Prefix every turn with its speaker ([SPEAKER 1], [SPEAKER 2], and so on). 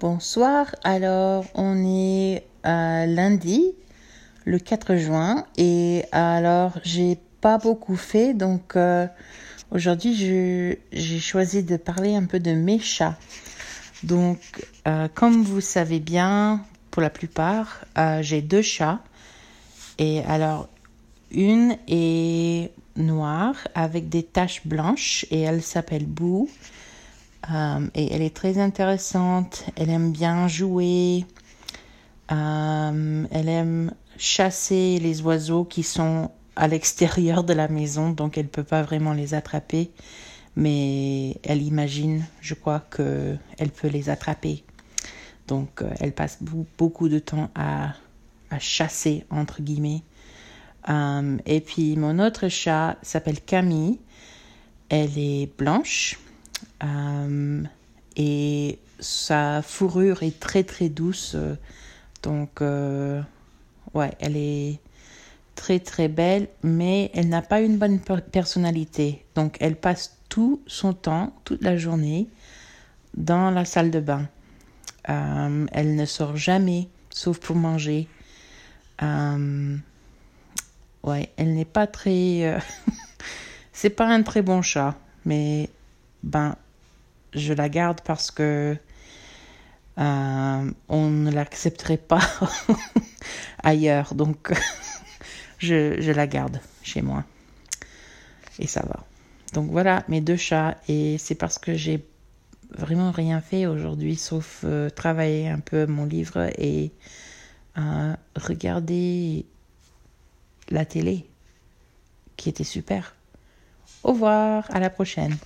[SPEAKER 1] Bonsoir, alors on est à lundi, le 4 juin, et alors j'ai pas beaucoup fait, donc euh, aujourd'hui j'ai choisi de parler un peu de mes chats. Donc, euh, comme vous savez bien, pour la plupart, euh, j'ai deux chats, et alors une est noire avec des taches blanches, et elle s'appelle Boo. Euh, et elle est très intéressante. Elle aime bien jouer. Euh, elle aime chasser les oiseaux qui sont à l'extérieur de la maison, donc elle ne peut pas vraiment les attraper. Mais elle imagine, je crois, qu'elle peut les attraper. Donc euh, elle passe beaucoup de temps à, à chasser, entre guillemets. et puis mon autre chat s'appelle Camille. Elle est blanche euh, et sa fourrure est très très douce. Donc, euh, ouais, elle est très très belle, mais elle n'a pas une bonne personnalité. Donc, elle passe tout son temps, toute la journée, dans la salle de bain. Euh, elle ne sort jamais, sauf pour manger. ouais, elle n'est pas très. C'est pas un très bon chat, mais ben, je la garde parce que euh, on ne l'accepterait pas ailleurs. Donc, je, la garde chez moi. Et ça va. Donc voilà, mes deux chats. Et c'est parce que j'ai vraiment rien fait aujourd'hui, sauf euh, travailler un peu mon livre et euh, regarder la télé, qui était super. Au revoir, à la prochaine.